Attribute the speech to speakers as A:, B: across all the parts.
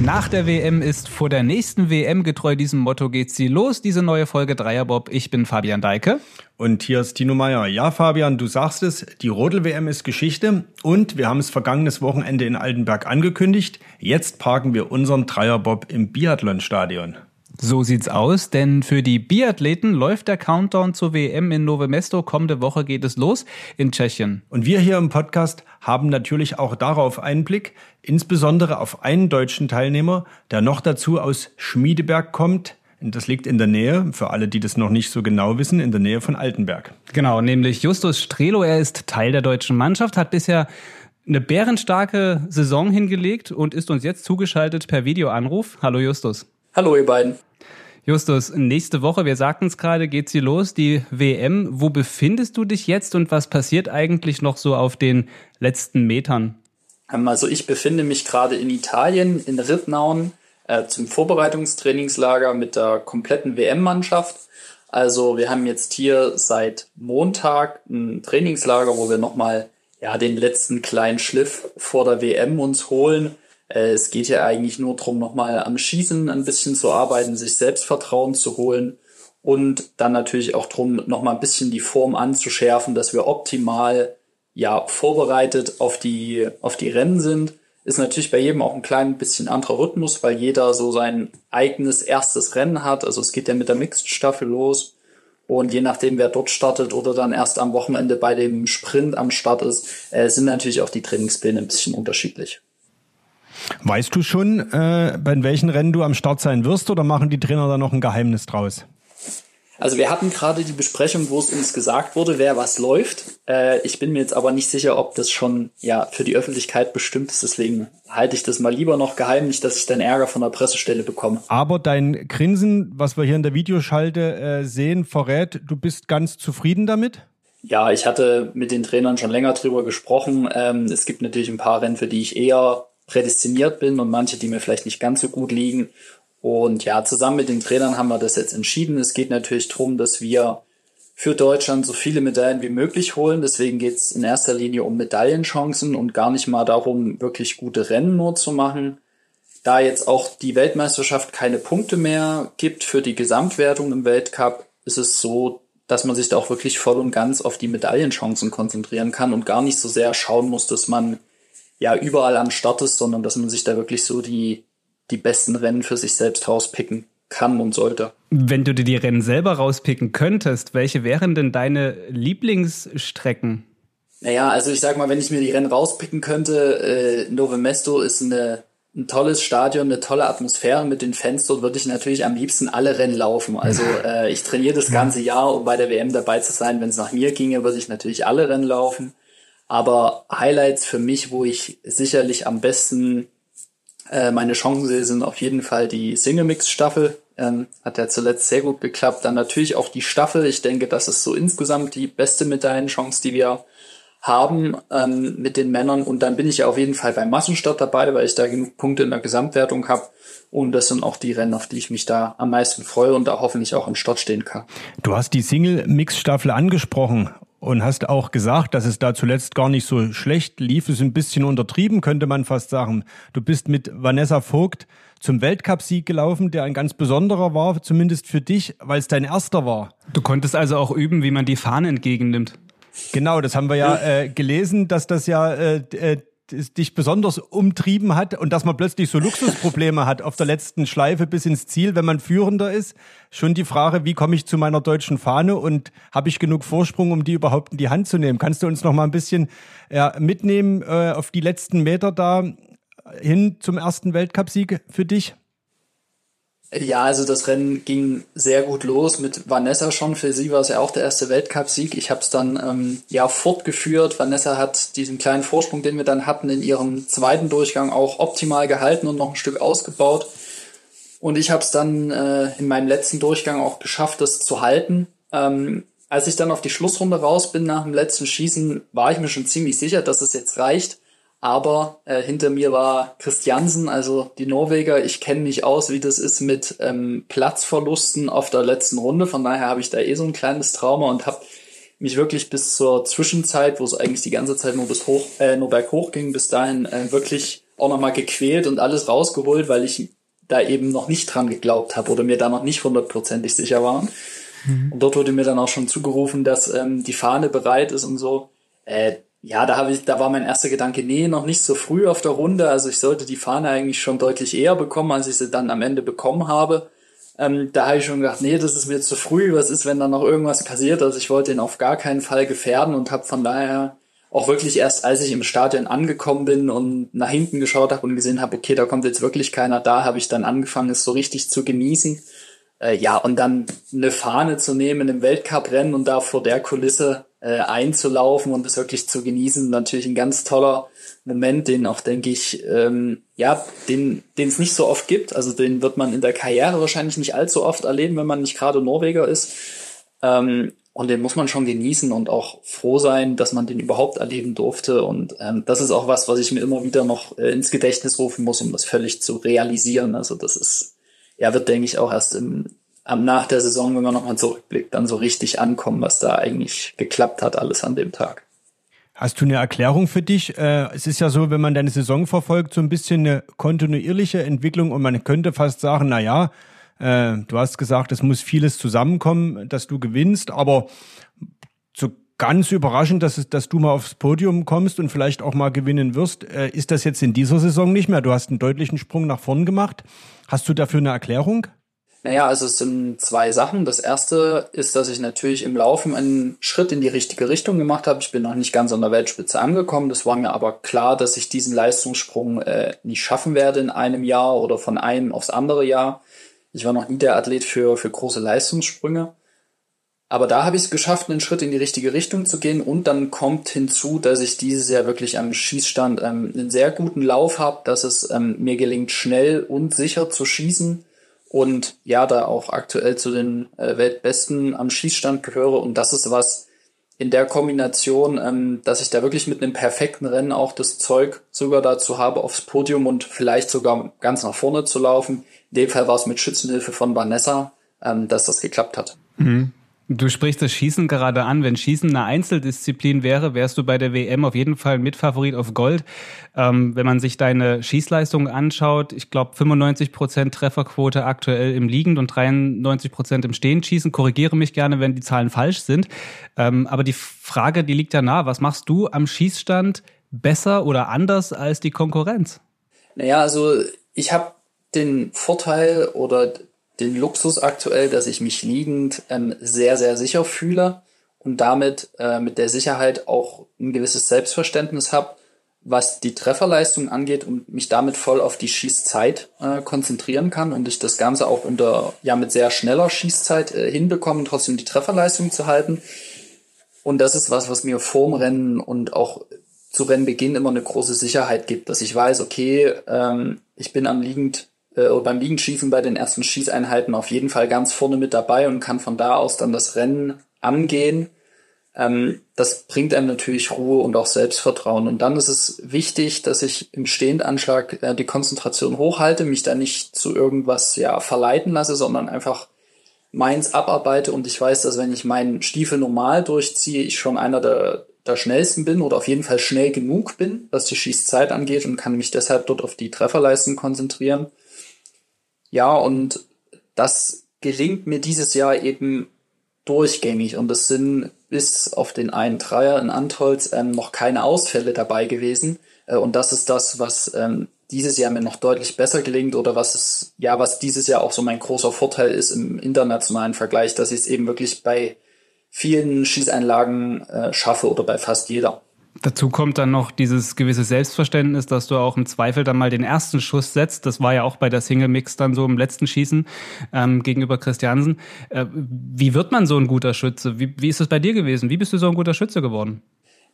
A: Nach der WM ist vor der nächsten WM getreu diesem Motto geht sie los. Diese neue Folge Dreierbob. Ich bin Fabian Deike.
B: Und hier ist Tino Meyer. Ja, Fabian, du sagst es, die Rodel-WM ist Geschichte und wir haben es vergangenes Wochenende in Altenberg angekündigt. Jetzt parken wir unseren Dreierbob im Biathlonstadion.
A: So sieht's aus, denn für die Biathleten läuft der Countdown zur WM in Nove Mesto. Kommende Woche geht es los in Tschechien.
B: Und wir hier im Podcast haben natürlich auch darauf Einblick, insbesondere auf einen deutschen Teilnehmer, der noch dazu aus Schmiedeberg kommt. Das liegt in der Nähe, für alle, die das noch nicht so genau wissen, in der Nähe von Altenberg.
A: Genau, nämlich Justus Strelo. Er ist Teil der deutschen Mannschaft, hat bisher eine bärenstarke Saison hingelegt und ist uns jetzt zugeschaltet per Videoanruf. Hallo Justus.
C: Hallo ihr beiden.
A: Justus, nächste Woche, wir sagten es gerade, geht sie los, die WM. Wo befindest du dich jetzt und was passiert eigentlich noch so auf den letzten Metern?
C: Ähm, also ich befinde mich gerade in Italien, in Rittnauen, äh, zum Vorbereitungstrainingslager mit der kompletten WM-Mannschaft. Also wir haben jetzt hier seit Montag ein Trainingslager, wo wir nochmal ja, den letzten kleinen Schliff vor der WM uns holen äh, es geht ja eigentlich nur darum, nochmal am Schießen ein bisschen zu arbeiten, sich Selbstvertrauen zu holen und dann natürlich auch darum, nochmal ein bisschen die Form anzuschärfen, dass wir optimal ja vorbereitet auf die, auf die Rennen sind. Ist natürlich bei jedem auch ein klein bisschen anderer Rhythmus, weil jeder so sein eigenes erstes Rennen hat. Also es geht ja mit der Mixed-Staffel los. Und je nachdem, wer dort startet oder dann erst am Wochenende bei dem Sprint am Start ist, äh, sind natürlich auch die Trainingspläne ein bisschen unterschiedlich.
B: Weißt du schon, äh, bei welchen Rennen du am Start sein wirst oder machen die Trainer da noch ein Geheimnis draus?
C: Also wir hatten gerade die Besprechung, wo es uns gesagt wurde, wer was läuft. Äh, ich bin mir jetzt aber nicht sicher, ob das schon ja für die Öffentlichkeit bestimmt ist. Deswegen halte ich das mal lieber noch geheim, nicht, dass ich dann Ärger von der Pressestelle bekomme.
B: Aber dein Grinsen, was wir hier in der Videoschalte äh, sehen, verrät, du bist ganz zufrieden damit?
C: Ja, ich hatte mit den Trainern schon länger drüber gesprochen. Ähm, es gibt natürlich ein paar Rennen, für die ich eher prädestiniert bin und manche, die mir vielleicht nicht ganz so gut liegen. Und ja, zusammen mit den Trainern haben wir das jetzt entschieden. Es geht natürlich darum, dass wir für Deutschland so viele Medaillen wie möglich holen. Deswegen geht es in erster Linie um Medaillenchancen und gar nicht mal darum, wirklich gute Rennen nur zu machen. Da jetzt auch die Weltmeisterschaft keine Punkte mehr gibt für die Gesamtwertung im Weltcup, ist es so, dass man sich da auch wirklich voll und ganz auf die Medaillenchancen konzentrieren kann und gar nicht so sehr schauen muss, dass man ja überall am Start ist, sondern dass man sich da wirklich so die, die besten Rennen für sich selbst rauspicken kann und sollte.
A: Wenn du dir die Rennen selber rauspicken könntest, welche wären denn deine Lieblingsstrecken?
C: Naja, also ich sag mal, wenn ich mir die Rennen rauspicken könnte, äh, Nove Mesto ist eine, ein tolles Stadion, eine tolle Atmosphäre mit den Fans. Dort würde ich natürlich am liebsten alle Rennen laufen. Also äh, ich trainiere das ganze Jahr, um bei der WM dabei zu sein. Wenn es nach mir ginge, würde ich natürlich alle Rennen laufen. Aber Highlights für mich, wo ich sicherlich am besten äh, meine Chancen sehe, sind auf jeden Fall die Single-Mix-Staffel. Ähm, hat ja zuletzt sehr gut geklappt. Dann natürlich auch die Staffel. Ich denke, das ist so insgesamt die beste Medaillenchance, die wir haben ähm, mit den Männern. Und dann bin ich ja auf jeden Fall beim Massenstart dabei, weil ich da genug Punkte in der Gesamtwertung habe. Und das sind auch die Rennen, auf die ich mich da am meisten freue und da hoffentlich auch im Start stehen kann.
B: Du hast die Single-Mix-Staffel angesprochen und hast auch gesagt, dass es da zuletzt gar nicht so schlecht lief. Es ist ein bisschen untertrieben, könnte man fast sagen. Du bist mit Vanessa Vogt zum Weltcupsieg gelaufen, der ein ganz besonderer war, zumindest für dich, weil es dein erster war.
A: Du konntest also auch üben, wie man die Fahne entgegennimmt.
B: Genau, das haben wir ja äh, gelesen, dass das ja äh, äh dich besonders umtrieben hat und dass man plötzlich so Luxusprobleme hat auf der letzten Schleife bis ins Ziel, wenn man Führender ist. Schon die Frage, wie komme ich zu meiner deutschen Fahne und habe ich genug Vorsprung, um die überhaupt in die Hand zu nehmen? Kannst du uns noch mal ein bisschen ja, mitnehmen äh, auf die letzten Meter da hin zum ersten Weltcupsieg für dich?
C: Ja, also das Rennen ging sehr gut los mit Vanessa schon. Für sie war es ja auch der erste Weltcupsieg. Ich habe es dann ähm, ja fortgeführt. Vanessa hat diesen kleinen Vorsprung, den wir dann hatten, in ihrem zweiten Durchgang auch optimal gehalten und noch ein Stück ausgebaut. Und ich habe es dann äh, in meinem letzten Durchgang auch geschafft, das zu halten. Ähm, als ich dann auf die Schlussrunde raus bin nach dem letzten Schießen, war ich mir schon ziemlich sicher, dass es jetzt reicht. Aber äh, hinter mir war Christiansen, also die Norweger. Ich kenne mich aus, wie das ist mit ähm, Platzverlusten auf der letzten Runde. Von daher habe ich da eh so ein kleines Trauma und habe mich wirklich bis zur Zwischenzeit, wo es eigentlich die ganze Zeit nur bis hoch, äh, nur berghoch ging, bis dahin äh, wirklich auch nochmal gequält und alles rausgeholt, weil ich da eben noch nicht dran geglaubt habe oder mir da noch nicht hundertprozentig sicher war. Mhm. Und dort wurde mir dann auch schon zugerufen, dass ähm, die Fahne bereit ist und so. Äh, ja, da habe ich, da war mein erster Gedanke, nee, noch nicht so früh auf der Runde. Also ich sollte die Fahne eigentlich schon deutlich eher bekommen, als ich sie dann am Ende bekommen habe. Ähm, da habe ich schon gedacht, nee, das ist mir zu früh. Was ist, wenn da noch irgendwas passiert? Also ich wollte ihn auf gar keinen Fall gefährden und habe von daher auch wirklich erst, als ich im Stadion angekommen bin und nach hinten geschaut habe und gesehen habe, okay, da kommt jetzt wirklich keiner da, habe ich dann angefangen, es so richtig zu genießen. Äh, ja, und dann eine Fahne zu nehmen im Weltcuprennen und da vor der Kulisse äh, einzulaufen und es wirklich zu genießen, natürlich ein ganz toller Moment, den auch, denke ich, ähm, ja, den den es nicht so oft gibt. Also den wird man in der Karriere wahrscheinlich nicht allzu oft erleben, wenn man nicht gerade Norweger ist. Ähm, und den muss man schon genießen und auch froh sein, dass man den überhaupt erleben durfte. Und ähm, das ist auch was, was ich mir immer wieder noch äh, ins Gedächtnis rufen muss, um das völlig zu realisieren. Also das ist, ja, wird, denke ich, auch erst im, am, nach der Saison, wenn man nochmal zurückblickt, dann so richtig ankommen, was da eigentlich geklappt hat, alles an dem Tag.
B: Hast du eine Erklärung für dich? Äh, es ist ja so, wenn man deine Saison verfolgt, so ein bisschen eine kontinuierliche Entwicklung und man könnte fast sagen, na ja, äh, du hast gesagt, es muss vieles zusammenkommen, dass du gewinnst, aber so ganz überraschend, dass, es, dass du mal aufs Podium kommst und vielleicht auch mal gewinnen wirst, äh, ist das jetzt in dieser Saison nicht mehr. Du hast einen deutlichen Sprung nach vorn gemacht. Hast du dafür eine Erklärung?
C: Naja, also es sind zwei Sachen. Das erste ist, dass ich natürlich im Laufen einen Schritt in die richtige Richtung gemacht habe. Ich bin noch nicht ganz an der Weltspitze angekommen. Das war mir aber klar, dass ich diesen Leistungssprung äh, nicht schaffen werde in einem Jahr oder von einem aufs andere Jahr. Ich war noch nie der Athlet für, für große Leistungssprünge. Aber da habe ich es geschafft, einen Schritt in die richtige Richtung zu gehen. Und dann kommt hinzu, dass ich dieses Jahr wirklich am Schießstand ähm, einen sehr guten Lauf habe, dass es ähm, mir gelingt, schnell und sicher zu schießen und ja, da auch aktuell zu den äh, Weltbesten am Schießstand gehöre. Und das ist was in der Kombination, ähm, dass ich da wirklich mit einem perfekten Rennen auch das Zeug sogar dazu habe, aufs Podium und vielleicht sogar ganz nach vorne zu laufen. In dem Fall war es mit Schützenhilfe von Vanessa, ähm, dass das geklappt hat.
A: Mhm. Du sprichst das Schießen gerade an. Wenn Schießen eine Einzeldisziplin wäre, wärst du bei der WM auf jeden Fall Mitfavorit auf Gold. Ähm, wenn man sich deine Schießleistung anschaut, ich glaube 95 Prozent Trefferquote aktuell im Liegend und 93 Prozent im Stehend schießen. Korrigiere mich gerne, wenn die Zahlen falsch sind. Ähm, aber die Frage, die liegt ja nah. Was machst du am Schießstand besser oder anders als die Konkurrenz?
C: Naja, also ich habe den Vorteil oder den Luxus aktuell, dass ich mich liegend ähm, sehr, sehr sicher fühle und damit äh, mit der Sicherheit auch ein gewisses Selbstverständnis habe, was die Trefferleistung angeht und mich damit voll auf die Schießzeit äh, konzentrieren kann und ich das Ganze auch unter, ja, mit sehr schneller Schießzeit äh, hinbekomme, trotzdem die Trefferleistung zu halten. Und das ist was, was mir vorm Rennen und auch zu Rennbeginn immer eine große Sicherheit gibt, dass ich weiß, okay, ähm, ich bin am liegend äh, beim Liegenschießen bei den ersten Schießeinheiten auf jeden Fall ganz vorne mit dabei und kann von da aus dann das Rennen angehen. Ähm, das bringt einem natürlich Ruhe und auch Selbstvertrauen. Und dann ist es wichtig, dass ich im Stehendanschlag äh, die Konzentration hochhalte, mich da nicht zu irgendwas ja verleiten lasse, sondern einfach meins abarbeite und ich weiß, dass wenn ich meinen Stiefel normal durchziehe, ich schon einer der, der schnellsten bin oder auf jeden Fall schnell genug bin, was die Schießzeit angeht und kann mich deshalb dort auf die Trefferleisten konzentrieren. Ja, und das gelingt mir dieses Jahr eben durchgängig und es sind bis auf den einen Dreier in Antholz ähm, noch keine Ausfälle dabei gewesen. Äh, und das ist das, was ähm, dieses Jahr mir noch deutlich besser gelingt oder was es, ja, was dieses Jahr auch so mein großer Vorteil ist im internationalen Vergleich, dass ich es eben wirklich bei vielen Schießeinlagen äh, schaffe oder bei fast jeder.
A: Dazu kommt dann noch dieses gewisse Selbstverständnis, dass du auch im Zweifel dann mal den ersten Schuss setzt. Das war ja auch bei der Single Mix dann so im letzten Schießen ähm, gegenüber Christiansen. Äh, wie wird man so ein guter Schütze? Wie, wie ist es bei dir gewesen? Wie bist du so ein guter Schütze geworden?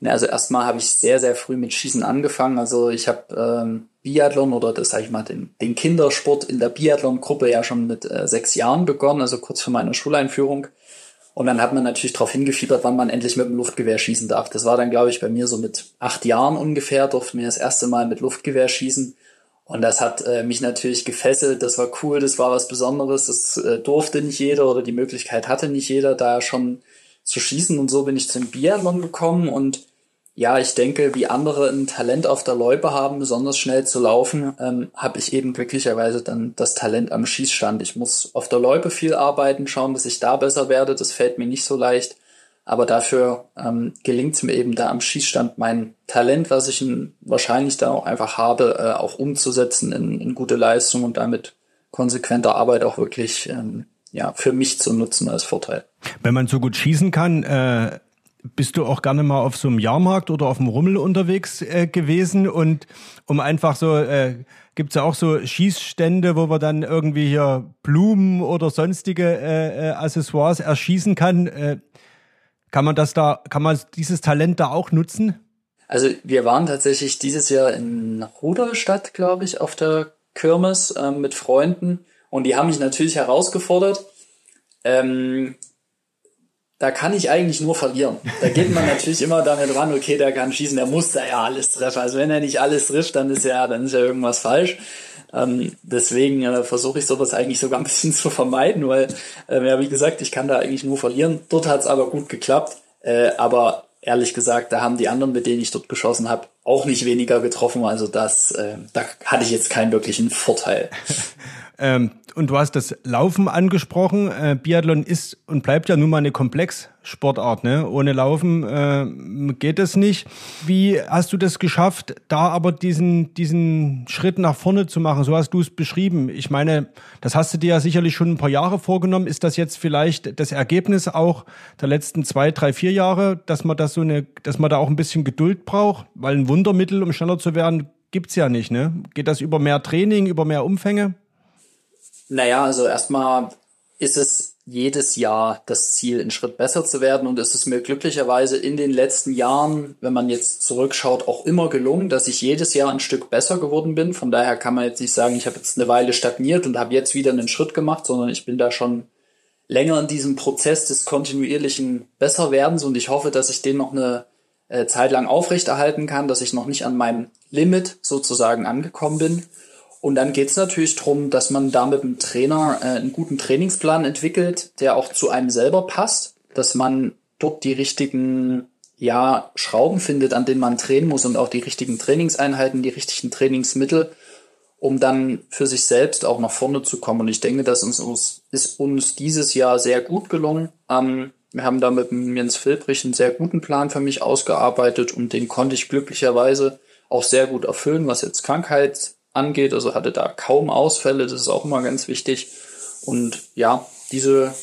C: Also erstmal habe ich sehr, sehr früh mit Schießen angefangen. Also ich habe ähm, Biathlon oder das sage ich mal den, den Kindersport in der Biathlon-Gruppe ja schon mit äh, sechs Jahren begonnen, also kurz vor meiner Schuleinführung. Und dann hat man natürlich darauf hingefiebert, wann man endlich mit dem Luftgewehr schießen darf. Das war dann, glaube ich, bei mir so mit acht Jahren ungefähr, durfte mir das erste Mal mit Luftgewehr schießen. Und das hat äh, mich natürlich gefesselt. Das war cool, das war was Besonderes. Das äh, durfte nicht jeder oder die Möglichkeit hatte nicht jeder, da schon zu schießen und so bin ich zum Biathlon gekommen und ja, ich denke, wie andere ein Talent auf der Loipe haben, besonders schnell zu laufen, ähm, habe ich eben glücklicherweise dann das Talent am Schießstand. Ich muss auf der Loipe viel arbeiten, schauen, dass ich da besser werde. Das fällt mir nicht so leicht. Aber dafür ähm, gelingt es mir eben da am Schießstand mein Talent, was ich wahrscheinlich da auch einfach habe, äh, auch umzusetzen in, in gute Leistung und damit konsequenter Arbeit auch wirklich ähm, ja für mich zu nutzen als Vorteil.
B: Wenn man so gut schießen kann, äh, bist du auch gerne mal auf so einem Jahrmarkt oder auf dem Rummel unterwegs äh, gewesen und um einfach so äh, gibt's ja auch so Schießstände, wo man dann irgendwie hier Blumen oder sonstige äh, äh, Accessoires erschießen kann. Äh, kann man das da, kann man dieses Talent da auch nutzen?
C: Also wir waren tatsächlich dieses Jahr in Rudolstadt, glaube ich, auf der Kirmes äh, mit Freunden und die haben mich natürlich herausgefordert. Ähm, da kann ich eigentlich nur verlieren. Da geht man natürlich immer damit ran, okay, der kann schießen, der muss da ja alles treffen. Also wenn er nicht alles trifft, dann ist ja, dann ist ja irgendwas falsch. Ähm, deswegen äh, versuche ich sowas eigentlich sogar ein bisschen zu vermeiden, weil, äh, ja, wie gesagt, ich kann da eigentlich nur verlieren. Dort hat es aber gut geklappt. Äh, aber ehrlich gesagt, da haben die anderen, mit denen ich dort geschossen habe, auch nicht weniger getroffen. Also das, äh, da hatte ich jetzt keinen wirklichen Vorteil.
B: Ähm, und du hast das Laufen angesprochen. Äh, Biathlon ist und bleibt ja nun mal eine Komplex-Sportart. Ne? Ohne Laufen äh, geht es nicht. Wie hast du das geschafft, da aber diesen, diesen Schritt nach vorne zu machen? So hast du es beschrieben. Ich meine, das hast du dir ja sicherlich schon ein paar Jahre vorgenommen. Ist das jetzt vielleicht das Ergebnis auch der letzten zwei, drei, vier Jahre, dass man das so eine, dass man da auch ein bisschen Geduld braucht? Weil ein Wundermittel, um schneller zu werden, gibt's ja nicht. Ne? Geht das über mehr Training, über mehr Umfänge?
C: Naja, also erstmal ist es jedes Jahr das Ziel, einen Schritt besser zu werden. Und es ist mir glücklicherweise in den letzten Jahren, wenn man jetzt zurückschaut, auch immer gelungen, dass ich jedes Jahr ein Stück besser geworden bin. Von daher kann man jetzt nicht sagen, ich habe jetzt eine Weile stagniert und habe jetzt wieder einen Schritt gemacht, sondern ich bin da schon länger in diesem Prozess des kontinuierlichen Besserwerdens und ich hoffe, dass ich den noch eine äh, Zeit lang aufrechterhalten kann, dass ich noch nicht an meinem Limit sozusagen angekommen bin. Und dann geht es natürlich darum, dass man da mit dem Trainer äh, einen guten Trainingsplan entwickelt, der auch zu einem selber passt, dass man dort die richtigen ja, Schrauben findet, an denen man trainen muss und auch die richtigen Trainingseinheiten, die richtigen Trainingsmittel, um dann für sich selbst auch nach vorne zu kommen. Und ich denke, das ist uns, ist uns dieses Jahr sehr gut gelungen. Ähm, wir haben da mit Jens Filbrich einen sehr guten Plan für mich ausgearbeitet und den konnte ich glücklicherweise auch sehr gut erfüllen, was jetzt Krankheit angeht. Also hatte da kaum Ausfälle, das ist auch immer ganz wichtig. Und ja, diese,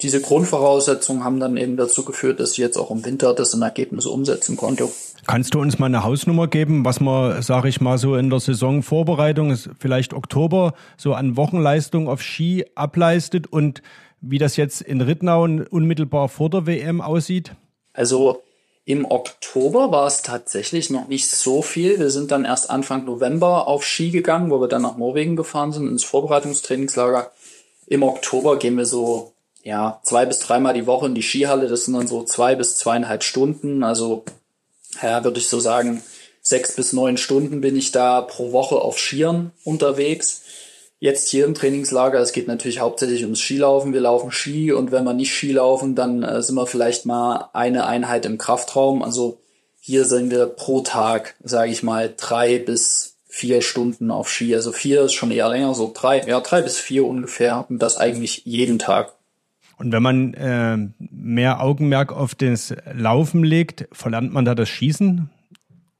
C: diese Grundvoraussetzungen haben dann eben dazu geführt, dass ich jetzt auch im Winter das in Ergebnisse umsetzen konnte.
B: Kannst du uns mal eine Hausnummer geben, was man, sage ich mal, so in der Saisonvorbereitung, vielleicht Oktober, so an Wochenleistung auf Ski ableistet und wie das jetzt in Rittnau unmittelbar vor der WM aussieht?
C: Also im Oktober war es tatsächlich noch nicht so viel. Wir sind dann erst Anfang November auf Ski gegangen, wo wir dann nach Norwegen gefahren sind, ins Vorbereitungstrainingslager. Im Oktober gehen wir so, ja, zwei bis dreimal die Woche in die Skihalle. Das sind dann so zwei bis zweieinhalb Stunden. Also, ja, würde ich so sagen, sechs bis neun Stunden bin ich da pro Woche auf Skiern unterwegs. Jetzt hier im Trainingslager, es geht natürlich hauptsächlich ums Skilaufen. Wir laufen Ski und wenn wir nicht Ski laufen, dann äh, sind wir vielleicht mal eine Einheit im Kraftraum. Also hier sind wir pro Tag, sage ich mal, drei bis vier Stunden auf Ski. Also vier ist schon eher länger, so drei, ja drei bis vier ungefähr und das eigentlich jeden Tag.
B: Und wenn man äh, mehr Augenmerk auf das Laufen legt, verlernt man da das Schießen?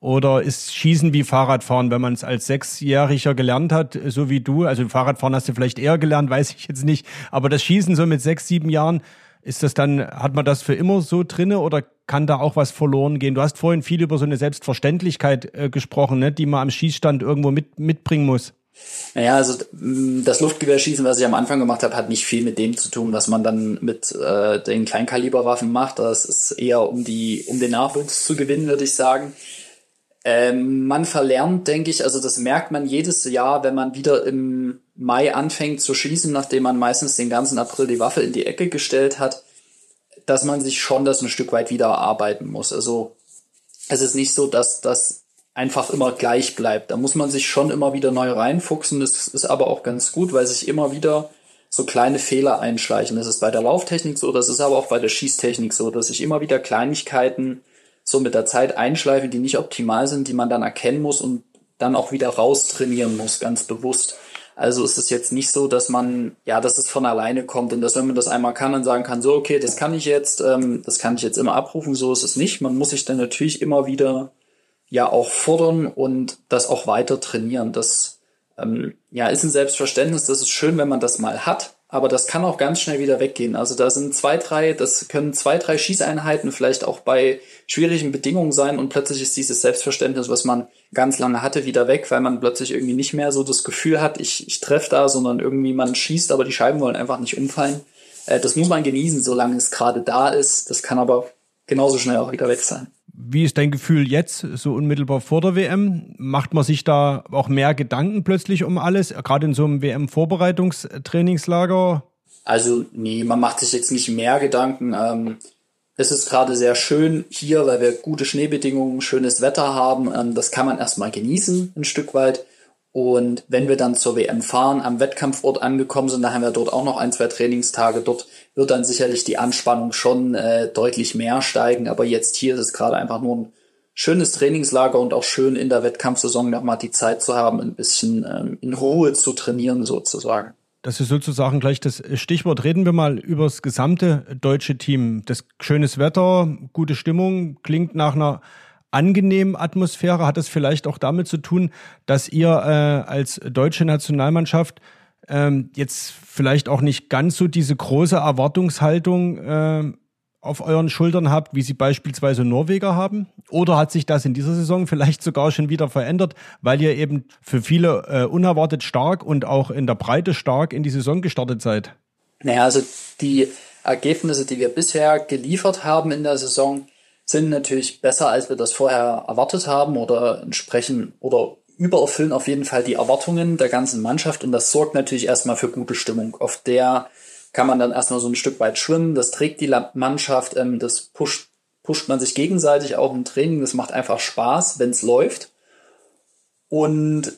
B: Oder ist Schießen wie Fahrradfahren, wenn man es als Sechsjähriger gelernt hat, so wie du? Also Fahrradfahren hast du vielleicht eher gelernt, weiß ich jetzt nicht. Aber das Schießen so mit sechs, sieben Jahren, ist das dann, hat man das für immer so drinne oder kann da auch was verloren gehen? Du hast vorhin viel über so eine Selbstverständlichkeit äh, gesprochen, ne, die man am Schießstand irgendwo mit, mitbringen muss.
C: Naja, also das Luftgewehrschießen, was ich am Anfang gemacht habe, hat nicht viel mit dem zu tun, was man dann mit äh, den Kleinkaliberwaffen macht. Das ist eher um die, um den Nachwuchs zu gewinnen, würde ich sagen. Ähm, man verlernt, denke ich, also das merkt man jedes Jahr, wenn man wieder im Mai anfängt zu schießen, nachdem man meistens den ganzen April die Waffe in die Ecke gestellt hat, dass man sich schon das ein Stück weit wieder erarbeiten muss. Also es ist nicht so, dass das einfach immer gleich bleibt. Da muss man sich schon immer wieder neu reinfuchsen. Das ist aber auch ganz gut, weil sich immer wieder so kleine Fehler einschleichen. Das ist bei der Lauftechnik so, das ist aber auch bei der Schießtechnik so, dass sich immer wieder Kleinigkeiten so mit der Zeit einschleifen, die nicht optimal sind, die man dann erkennen muss und dann auch wieder raustrainieren muss, ganz bewusst. Also ist es jetzt nicht so, dass man, ja, dass es von alleine kommt und dass wenn man das einmal kann, dann sagen kann, so, okay, das kann ich jetzt, ähm, das kann ich jetzt immer abrufen, so ist es nicht. Man muss sich dann natürlich immer wieder ja auch fordern und das auch weiter trainieren. Das ähm, ja ist ein Selbstverständnis, das ist schön, wenn man das mal hat, aber das kann auch ganz schnell wieder weggehen. Also da sind zwei, drei, das können zwei, drei Schießeinheiten vielleicht auch bei schwierigen Bedingungen sein und plötzlich ist dieses Selbstverständnis, was man ganz lange hatte, wieder weg, weil man plötzlich irgendwie nicht mehr so das Gefühl hat, ich, ich treffe da, sondern irgendwie man schießt, aber die Scheiben wollen einfach nicht umfallen. Äh, das muss man genießen, solange es gerade da ist. Das kann aber genauso schnell auch wieder weg sein.
B: Wie ist dein Gefühl jetzt, so unmittelbar vor der WM? Macht man sich da auch mehr Gedanken plötzlich um alles, gerade in so einem WM-Vorbereitungstrainingslager?
C: Also, nee, man macht sich jetzt nicht mehr Gedanken. Ähm, es ist gerade sehr schön hier, weil wir gute Schneebedingungen, schönes Wetter haben. Ähm, das kann man erstmal genießen, ein Stück weit. Und wenn wir dann zur WM fahren, am Wettkampfort angekommen sind, da haben wir dort auch noch ein, zwei Trainingstage. Dort wird dann sicherlich die Anspannung schon äh, deutlich mehr steigen. Aber jetzt hier ist es gerade einfach nur ein schönes Trainingslager und auch schön in der Wettkampfsaison nochmal die Zeit zu haben, ein bisschen ähm, in Ruhe zu trainieren sozusagen.
B: Das ist sozusagen gleich das Stichwort. Reden wir mal über das gesamte deutsche Team. Das schönes Wetter, gute Stimmung, klingt nach einer angenehmen Atmosphäre? Hat es vielleicht auch damit zu tun, dass ihr äh, als deutsche Nationalmannschaft ähm, jetzt vielleicht auch nicht ganz so diese große Erwartungshaltung äh, auf euren Schultern habt, wie sie beispielsweise Norweger haben? Oder hat sich das in dieser Saison vielleicht sogar schon wieder verändert, weil ihr eben für viele äh, unerwartet stark und auch in der Breite stark in die Saison gestartet seid?
C: Naja, also die Ergebnisse, die wir bisher geliefert haben in der Saison, sind natürlich besser, als wir das vorher erwartet haben oder entsprechen oder übererfüllen auf jeden Fall die Erwartungen der ganzen Mannschaft und das sorgt natürlich erstmal für gute Stimmung. Auf der kann man dann erstmal so ein Stück weit schwimmen, das trägt die Mannschaft, ähm, das pusht, pusht man sich gegenseitig auch im Training, das macht einfach Spaß, wenn es läuft. Und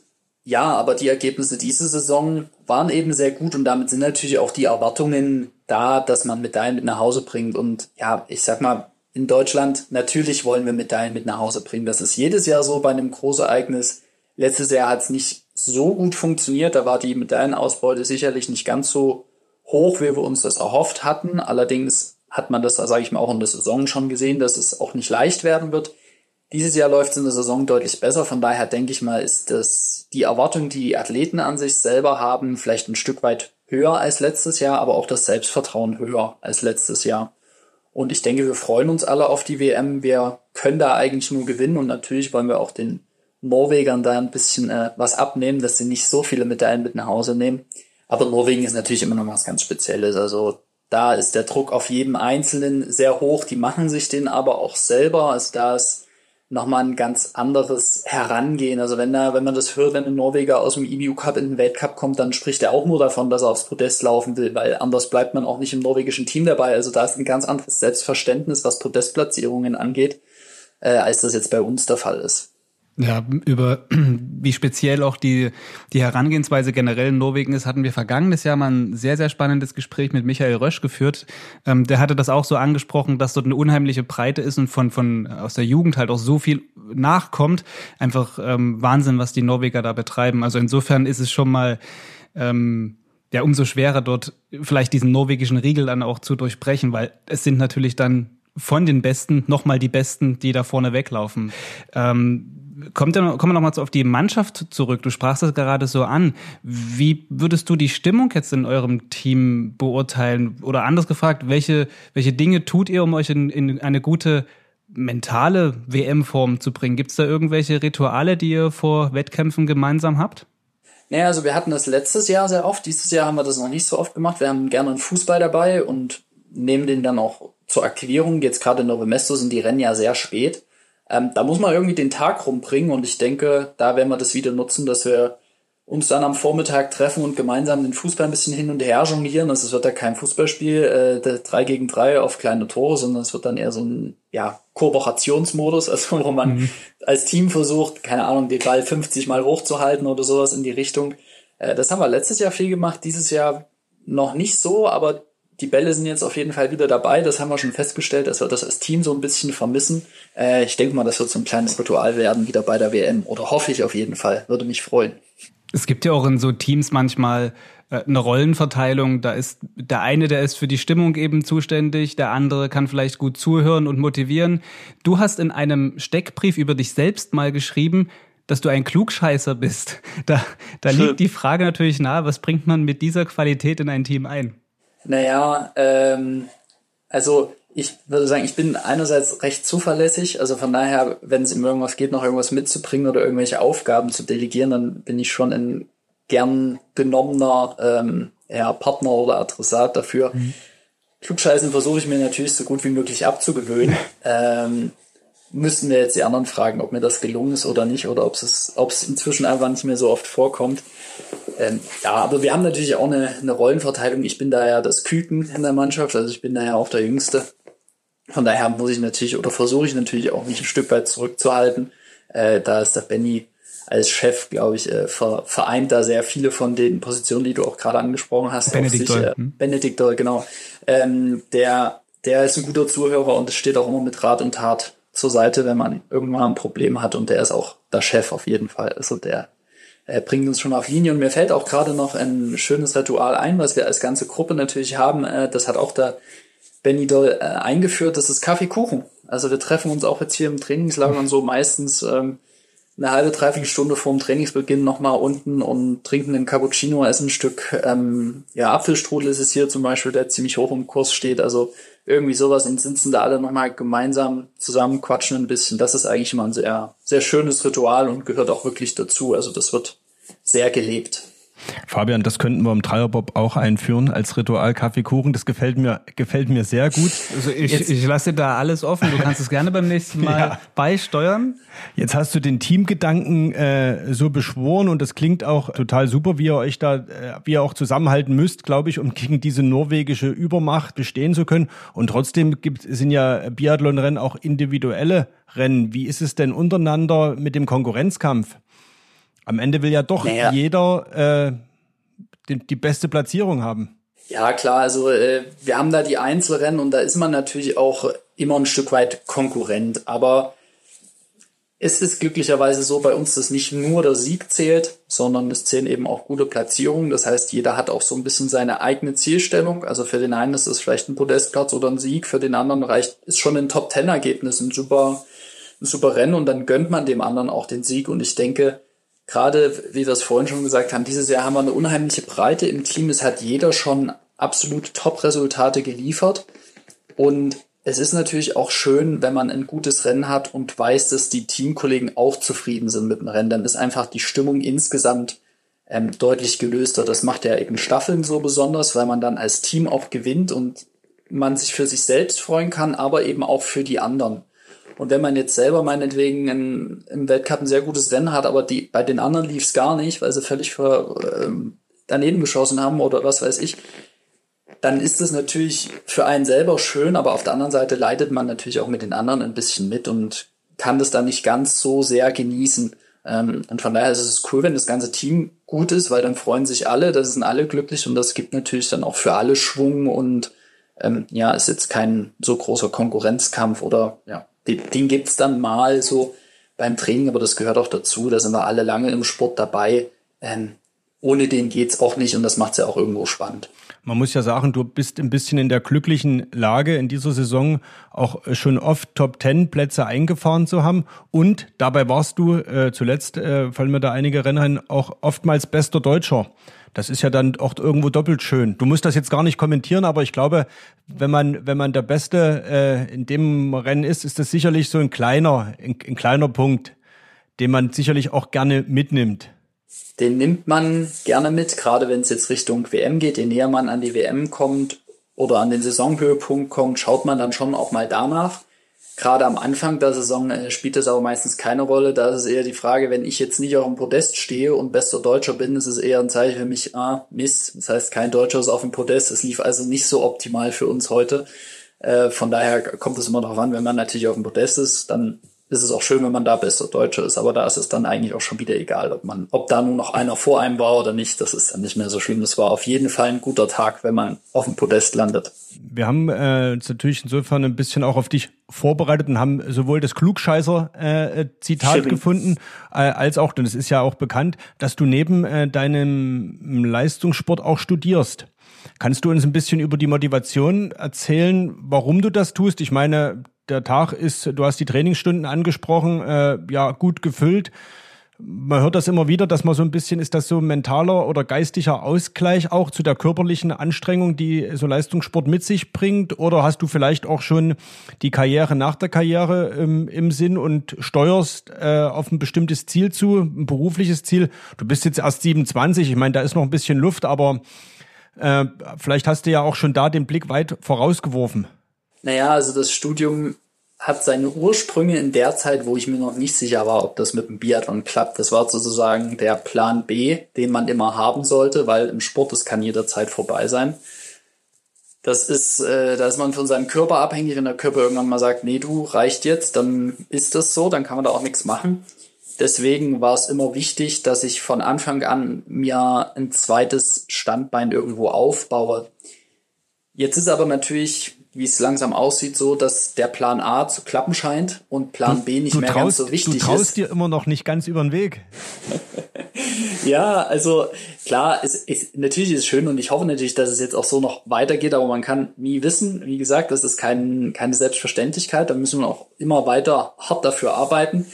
C: ja, aber die Ergebnisse diese Saison waren eben sehr gut und damit sind natürlich auch die Erwartungen da, dass man Medaillen mit nach Hause bringt. Und ja, ich sag mal, in Deutschland, natürlich wollen wir Medaillen mit nach Hause bringen. Das ist jedes Jahr so bei einem Großereignis. Letztes Jahr hat es nicht so gut funktioniert. Da war die Medaillenausbeute sicherlich nicht ganz so hoch, wie wir uns das erhofft hatten. Allerdings hat man das, sage ich mal, auch in der Saison schon gesehen, dass es auch nicht leicht werden wird. Dieses Jahr läuft es in der Saison deutlich besser. Von daher denke ich mal, ist das die Erwartung, die die Athleten an sich selber haben, vielleicht ein Stück weit höher als letztes Jahr, aber auch das Selbstvertrauen höher als letztes Jahr. Und ich denke, wir freuen uns alle auf die WM. Wir können da eigentlich nur gewinnen und natürlich wollen wir auch den Norwegern da ein bisschen äh, was abnehmen, dass sie nicht so viele Medaillen mit nach Hause nehmen. Aber Norwegen ist natürlich immer noch was ganz Spezielles. Also da ist der Druck auf jedem Einzelnen sehr hoch. Die machen sich den aber auch selber. Also da ist nochmal ein ganz anderes Herangehen. Also wenn da, wenn man das hört, wenn ein Norweger aus dem EBU Cup in den Weltcup kommt, dann spricht er auch nur davon, dass er aufs Podest laufen will, weil anders bleibt man auch nicht im norwegischen Team dabei. Also da ist ein ganz anderes Selbstverständnis, was Podestplatzierungen angeht, äh, als das jetzt bei uns der Fall ist.
A: Ja, über wie speziell auch die, die Herangehensweise generell in Norwegen ist, hatten wir vergangenes Jahr mal ein sehr, sehr spannendes Gespräch mit Michael Rösch geführt. Ähm, der hatte das auch so angesprochen, dass dort eine unheimliche Breite ist und von, von aus der Jugend halt auch so viel nachkommt. Einfach ähm, Wahnsinn, was die Norweger da betreiben. Also insofern ist es schon mal ähm, ja umso schwerer, dort vielleicht diesen norwegischen Riegel dann auch zu durchbrechen, weil es sind natürlich dann von den Besten nochmal die Besten, die da vorne weglaufen. Ähm, kommt dann, kommen wir nochmal auf die Mannschaft zurück. Du sprachst das gerade so an. Wie würdest du die Stimmung jetzt in eurem Team beurteilen? Oder anders gefragt, welche, welche Dinge tut ihr, um euch in, in eine gute mentale WM-Form zu bringen? Gibt es da irgendwelche Rituale, die ihr vor Wettkämpfen gemeinsam habt?
C: Naja, also wir hatten das letztes Jahr sehr oft. Dieses Jahr haben wir das noch nicht so oft gemacht. Wir haben gerne einen Fußball dabei und nehmen den dann auch zur Aktivierung. Jetzt gerade in Novemesto sind die Rennen ja sehr spät. Ähm, da muss man irgendwie den Tag rumbringen und ich denke, da werden wir das wieder nutzen, dass wir uns dann am Vormittag treffen und gemeinsam den Fußball ein bisschen hin und her jonglieren. Also es wird ja kein Fußballspiel, äh, drei gegen drei auf kleine Tore, sondern es wird dann eher so ein ja, Kooperationsmodus, also wo man mhm. als Team versucht, keine Ahnung, den Ball 50 Mal hochzuhalten oder sowas in die Richtung. Äh, das haben wir letztes Jahr viel gemacht. Dieses Jahr noch nicht so, aber die Bälle sind jetzt auf jeden Fall wieder dabei. Das haben wir schon festgestellt, dass wir das als Team so ein bisschen vermissen. Äh, ich denke mal, das wird so ein kleines Ritual werden wieder bei der WM. Oder hoffe ich auf jeden Fall. Würde mich freuen.
A: Es gibt ja auch in so Teams manchmal äh, eine Rollenverteilung. Da ist der eine, der ist für die Stimmung eben zuständig, der andere kann vielleicht gut zuhören und motivieren. Du hast in einem Steckbrief über dich selbst mal geschrieben, dass du ein Klugscheißer bist. Da, da liegt die Frage natürlich nahe, was bringt man mit dieser Qualität in ein Team ein?
C: Naja, ähm, also ich würde sagen, ich bin einerseits recht zuverlässig, also von daher, wenn es um irgendwas geht, noch irgendwas mitzubringen oder irgendwelche Aufgaben zu delegieren, dann bin ich schon ein gern genommener ähm, ja, Partner oder Adressat dafür. Mhm. Klugscheißen versuche ich mir natürlich so gut wie möglich abzugewöhnen. ähm, müssten wir jetzt die anderen fragen, ob mir das gelungen ist oder nicht, oder ob es, ob es inzwischen einfach nicht mehr so oft vorkommt. Ähm, ja, aber wir haben natürlich auch eine, eine Rollenverteilung. Ich bin da ja das Küken in der Mannschaft, also ich bin da ja auch der Jüngste. Von daher muss ich natürlich oder versuche ich natürlich auch mich ein Stück weit zurückzuhalten. Äh, da ist der Benny als Chef, glaube ich, äh, vereint da sehr viele von den Positionen, die du auch gerade angesprochen hast.
A: Benedikt sich, äh,
C: hm? Benedikt genau. Ähm, der, der ist ein guter Zuhörer und es steht auch immer mit Rat und Tat zur Seite, wenn man irgendwann ein Problem hat und der ist auch der Chef auf jeden Fall. Also der äh, bringt uns schon auf Linie und mir fällt auch gerade noch ein schönes Ritual ein, was wir als ganze Gruppe natürlich haben. Äh, das hat auch der Benny Doll äh, eingeführt, das ist Kaffeekuchen. Also wir treffen uns auch jetzt hier im Trainingslager und so meistens ähm, eine halbe, dreiviertel Stunde vorm Trainingsbeginn nochmal unten und trinken einen Cappuccino, essen ein Stück, ähm, ja, Apfelstrudel ist es hier zum Beispiel, der ziemlich hoch im Kurs steht, also irgendwie sowas und sitzen da alle nochmal gemeinsam zusammen, quatschen ein bisschen. Das ist eigentlich immer ein sehr, sehr schönes Ritual und gehört auch wirklich dazu. Also das wird sehr gelebt.
B: Fabian, das könnten wir im Dreierbob auch einführen als Ritual Kaffeekuchen. Das gefällt mir, gefällt mir sehr gut.
A: Also ich, Jetzt, ich lasse dir da alles offen. Du kannst es gerne beim nächsten Mal ja. beisteuern.
B: Jetzt hast du den Teamgedanken äh, so beschworen und das klingt auch total super, wie ihr euch da, äh, wie ihr auch zusammenhalten müsst, glaube ich, um gegen diese norwegische Übermacht bestehen zu können. Und trotzdem gibt, sind ja Biathlon-Rennen auch individuelle Rennen. Wie ist es denn untereinander mit dem Konkurrenzkampf? Am Ende will ja doch naja. jeder äh, die, die beste Platzierung haben.
C: Ja, klar, also äh, wir haben da die Einzelrennen und da ist man natürlich auch immer ein Stück weit Konkurrent. Aber es ist glücklicherweise so bei uns, dass nicht nur der Sieg zählt, sondern es zählen eben auch gute Platzierungen. Das heißt, jeder hat auch so ein bisschen seine eigene Zielstellung. Also für den einen ist es vielleicht ein Podestplatz oder ein Sieg, für den anderen reicht ist schon ein Top-Ten-Ergebnis, ein super, ein super Rennen und dann gönnt man dem anderen auch den Sieg. Und ich denke, gerade, wie wir es vorhin schon gesagt haben, dieses Jahr haben wir eine unheimliche Breite im Team. Es hat jeder schon absolute Top-Resultate geliefert. Und es ist natürlich auch schön, wenn man ein gutes Rennen hat und weiß, dass die Teamkollegen auch zufrieden sind mit dem Rennen. Dann ist einfach die Stimmung insgesamt ähm, deutlich gelöster. Das macht ja eben Staffeln so besonders, weil man dann als Team auch gewinnt und man sich für sich selbst freuen kann, aber eben auch für die anderen. Und wenn man jetzt selber meinetwegen in, im Weltcup ein sehr gutes Rennen hat, aber die, bei den anderen lief es gar nicht, weil sie völlig für, ähm, daneben geschossen haben oder was weiß ich, dann ist es natürlich für einen selber schön, aber auf der anderen Seite leidet man natürlich auch mit den anderen ein bisschen mit und kann das dann nicht ganz so sehr genießen. Ähm, und von daher ist es cool, wenn das ganze Team gut ist, weil dann freuen sich alle, da sind alle glücklich und das gibt natürlich dann auch für alle Schwung und ähm, ja, ist jetzt kein so großer Konkurrenzkampf oder ja, den, gibt's dann mal so beim Training, aber das gehört auch dazu. Da sind wir alle lange im Sport dabei. Ähm, ohne den geht's auch nicht und das macht's ja auch irgendwo spannend.
B: Man muss ja sagen, du bist ein bisschen in der glücklichen Lage, in dieser Saison auch schon oft Top Ten Plätze eingefahren zu haben. Und dabei warst du äh, zuletzt, äh, fallen mir da einige Rennen auch oftmals bester Deutscher. Das ist ja dann auch irgendwo doppelt schön. Du musst das jetzt gar nicht kommentieren, aber ich glaube, wenn man, wenn man der Beste äh, in dem Rennen ist, ist das sicherlich so ein kleiner, ein, ein kleiner Punkt, den man sicherlich auch gerne mitnimmt.
C: Den nimmt man gerne mit, gerade wenn es jetzt Richtung WM geht. Je näher man an die WM kommt oder an den Saisonhöhepunkt kommt, schaut man dann schon auch mal danach. Gerade am Anfang der Saison äh, spielt das aber meistens keine Rolle. Da ist es eher die Frage, wenn ich jetzt nicht auf dem Podest stehe und bester Deutscher bin, ist es eher ein Zeichen für mich, ah, Mist. Das heißt, kein Deutscher ist auf dem Podest. Es lief also nicht so optimal für uns heute. Äh, von daher kommt es immer darauf an, wenn man natürlich auf dem Podest ist, dann ist es auch schön, wenn man da bester Deutsche ist, aber da ist es dann eigentlich auch schon wieder egal, ob man, ob da nur noch einer vor einem war oder nicht. Das ist dann nicht mehr so schlimm. Das war auf jeden Fall ein guter Tag, wenn man auf dem Podest landet.
B: Wir haben äh, natürlich insofern ein bisschen auch auf dich vorbereitet und haben sowohl das Klugscheißer-Zitat äh, gefunden, äh, als auch, denn es ist ja auch bekannt, dass du neben äh, deinem Leistungssport auch studierst. Kannst du uns ein bisschen über die Motivation erzählen, warum du das tust? Ich meine, der Tag ist, du hast die Trainingsstunden angesprochen, äh, ja, gut gefüllt. Man hört das immer wieder, dass man so ein bisschen, ist das so mentaler oder geistlicher Ausgleich auch zu der körperlichen Anstrengung, die so Leistungssport mit sich bringt? Oder hast du vielleicht auch schon die Karriere nach der Karriere ähm, im Sinn und steuerst äh, auf ein bestimmtes Ziel zu, ein berufliches Ziel? Du bist jetzt erst 27, ich meine, da ist noch ein bisschen Luft, aber äh, vielleicht hast du ja auch schon da den Blick weit vorausgeworfen.
C: Naja, also das Studium hat seine Ursprünge in der Zeit, wo ich mir noch nicht sicher war, ob das mit dem Biathlon klappt. Das war sozusagen der Plan B, den man immer haben sollte, weil im Sport, das kann jederzeit vorbei sein. Das ist, äh, da ist man von seinem Körper abhängig. Wenn der Körper irgendwann mal sagt, nee, du reicht jetzt, dann ist das so, dann kann man da auch nichts machen deswegen war es immer wichtig, dass ich von Anfang an mir ein zweites Standbein irgendwo aufbaue. Jetzt ist aber natürlich, wie es langsam aussieht, so, dass der Plan A zu klappen scheint und Plan B nicht mehr
B: traust,
C: ganz so wichtig
B: ist. Du traust
C: ist.
B: dir immer noch nicht ganz über den Weg.
C: ja, also klar, es ist, natürlich ist es schön und ich hoffe natürlich, dass es jetzt auch so noch weitergeht, aber man kann nie wissen. Wie gesagt, das ist kein, keine Selbstverständlichkeit. Da müssen wir auch immer weiter hart dafür arbeiten.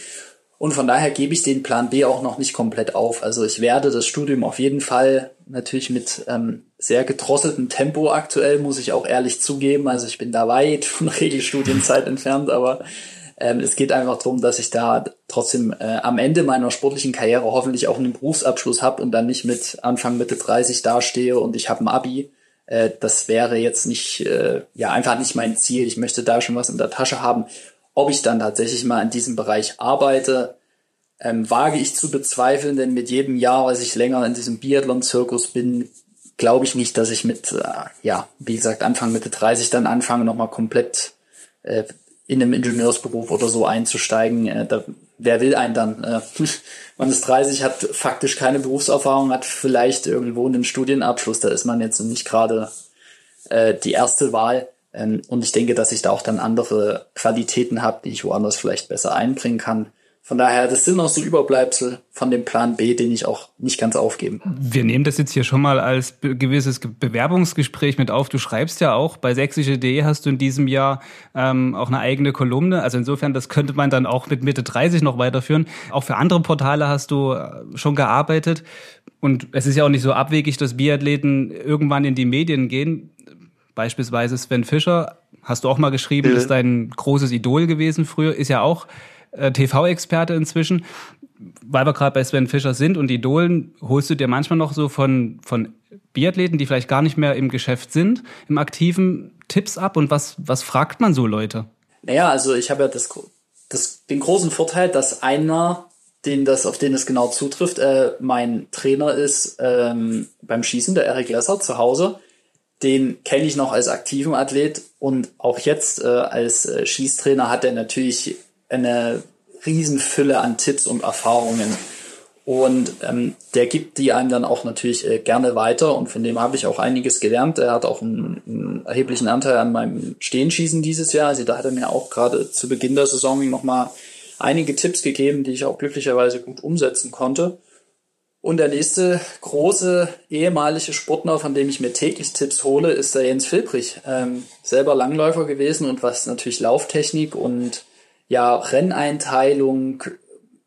C: Und von daher gebe ich den Plan B auch noch nicht komplett auf. Also ich werde das Studium auf jeden Fall natürlich mit ähm, sehr gedrosseltem Tempo aktuell, muss ich auch ehrlich zugeben. Also ich bin da weit von Regelstudienzeit entfernt, aber ähm, es geht einfach darum, dass ich da trotzdem äh, am Ende meiner sportlichen Karriere hoffentlich auch einen Berufsabschluss habe und dann nicht mit Anfang Mitte 30 dastehe und ich habe ein Abi. Äh, das wäre jetzt nicht, äh, ja, einfach nicht mein Ziel. Ich möchte da schon was in der Tasche haben. Ob ich dann tatsächlich mal in diesem Bereich arbeite, ähm, wage ich zu bezweifeln, denn mit jedem Jahr, als ich länger in diesem Biathlon-Zirkus bin, glaube ich nicht, dass ich mit, äh, ja, wie gesagt, Anfang Mitte 30 dann anfange, nochmal komplett äh, in einem Ingenieursberuf oder so einzusteigen. Äh, da, wer will einen dann? Äh, man ist 30, hat faktisch keine Berufserfahrung, hat vielleicht irgendwo einen Studienabschluss, da ist man jetzt nicht gerade äh, die erste Wahl. Ähm, und ich denke, dass ich da auch dann andere Qualitäten habe, die ich woanders vielleicht besser einbringen kann. Von daher, das sind noch so Überbleibsel von dem Plan B, den ich auch nicht ganz aufgeben.
A: Wir nehmen das jetzt hier schon mal als gewisses Bewerbungsgespräch mit auf. Du schreibst ja auch, bei sächsische.de hast du in diesem Jahr ähm, auch eine eigene Kolumne. Also insofern, das könnte man dann auch mit Mitte 30 noch weiterführen. Auch für andere Portale hast du äh, schon gearbeitet. Und es ist ja auch nicht so abwegig, dass Biathleten irgendwann in die Medien gehen. Beispielsweise Sven Fischer, hast du auch mal geschrieben, ja. ist dein großes Idol gewesen früher, ist ja auch äh, TV-Experte inzwischen. Weil wir gerade bei Sven Fischer sind und Idolen, holst du dir manchmal noch so von, von Biathleten, die vielleicht gar nicht mehr im Geschäft sind, im aktiven Tipps ab und was, was fragt man so Leute?
C: Naja, also ich habe ja das, das, den großen Vorteil, dass einer, den das, auf den es genau zutrifft, äh, mein Trainer ist ähm, beim Schießen, der Eric Lesser zu Hause den kenne ich noch als aktiven Athlet und auch jetzt äh, als äh, Schießtrainer hat er natürlich eine Riesenfülle an Tipps und Erfahrungen. Und ähm, der gibt die einem dann auch natürlich äh, gerne weiter und von dem habe ich auch einiges gelernt. Er hat auch einen, einen erheblichen Anteil an meinem Stehenschießen dieses Jahr. Also da hat er mir auch gerade zu Beginn der Saison nochmal einige Tipps gegeben, die ich auch glücklicherweise gut umsetzen konnte. Und der nächste große ehemalige Sportler, von dem ich mir täglich Tipps hole, ist der Jens Filbrich. Ähm, selber Langläufer gewesen und was natürlich Lauftechnik und ja Renneinteilung,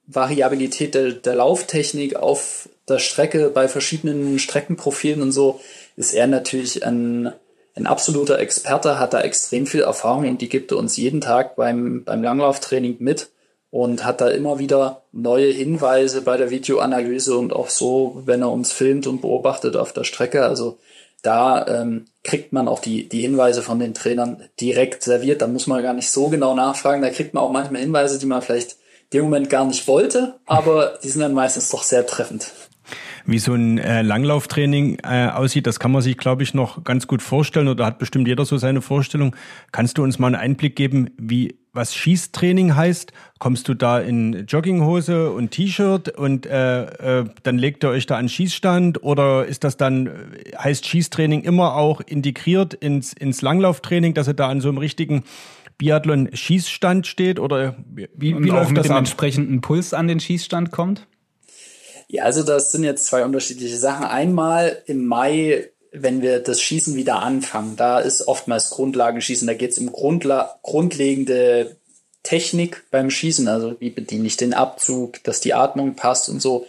C: Variabilität der, der Lauftechnik auf der Strecke bei verschiedenen Streckenprofilen und so ist er natürlich ein, ein absoluter Experte, hat da extrem viel Erfahrung und die gibt er uns jeden Tag beim, beim Langlauftraining mit und hat da immer wieder neue Hinweise bei der Videoanalyse und auch so, wenn er uns filmt und beobachtet auf der Strecke. Also da ähm, kriegt man auch die, die Hinweise von den Trainern direkt serviert. Da muss man gar nicht so genau nachfragen. Da kriegt man auch manchmal Hinweise, die man vielleicht in dem Moment gar nicht wollte, aber die sind dann meistens doch sehr treffend.
B: Wie so ein äh, Langlauftraining äh, aussieht, das kann man sich, glaube ich, noch ganz gut vorstellen oder hat bestimmt jeder so seine Vorstellung. Kannst du uns mal einen Einblick geben, wie was Schießtraining heißt? Kommst du da in Jogginghose und T-Shirt und äh, äh, dann legt ihr euch da an Schießstand oder ist das dann, heißt Schießtraining immer auch integriert ins, ins Langlauftraining, dass ihr da an so einem richtigen Biathlon-Schießstand steht oder wie, wie
A: und läuft auch mit das dem ab? entsprechenden Puls an den Schießstand kommt?
C: Ja, also das sind jetzt zwei unterschiedliche Sachen. Einmal im Mai wenn wir das Schießen wieder anfangen, da ist oftmals Grundlagenschießen, da geht es um Grundla grundlegende Technik beim Schießen, also wie bediene ich den Abzug, dass die Atmung passt und so.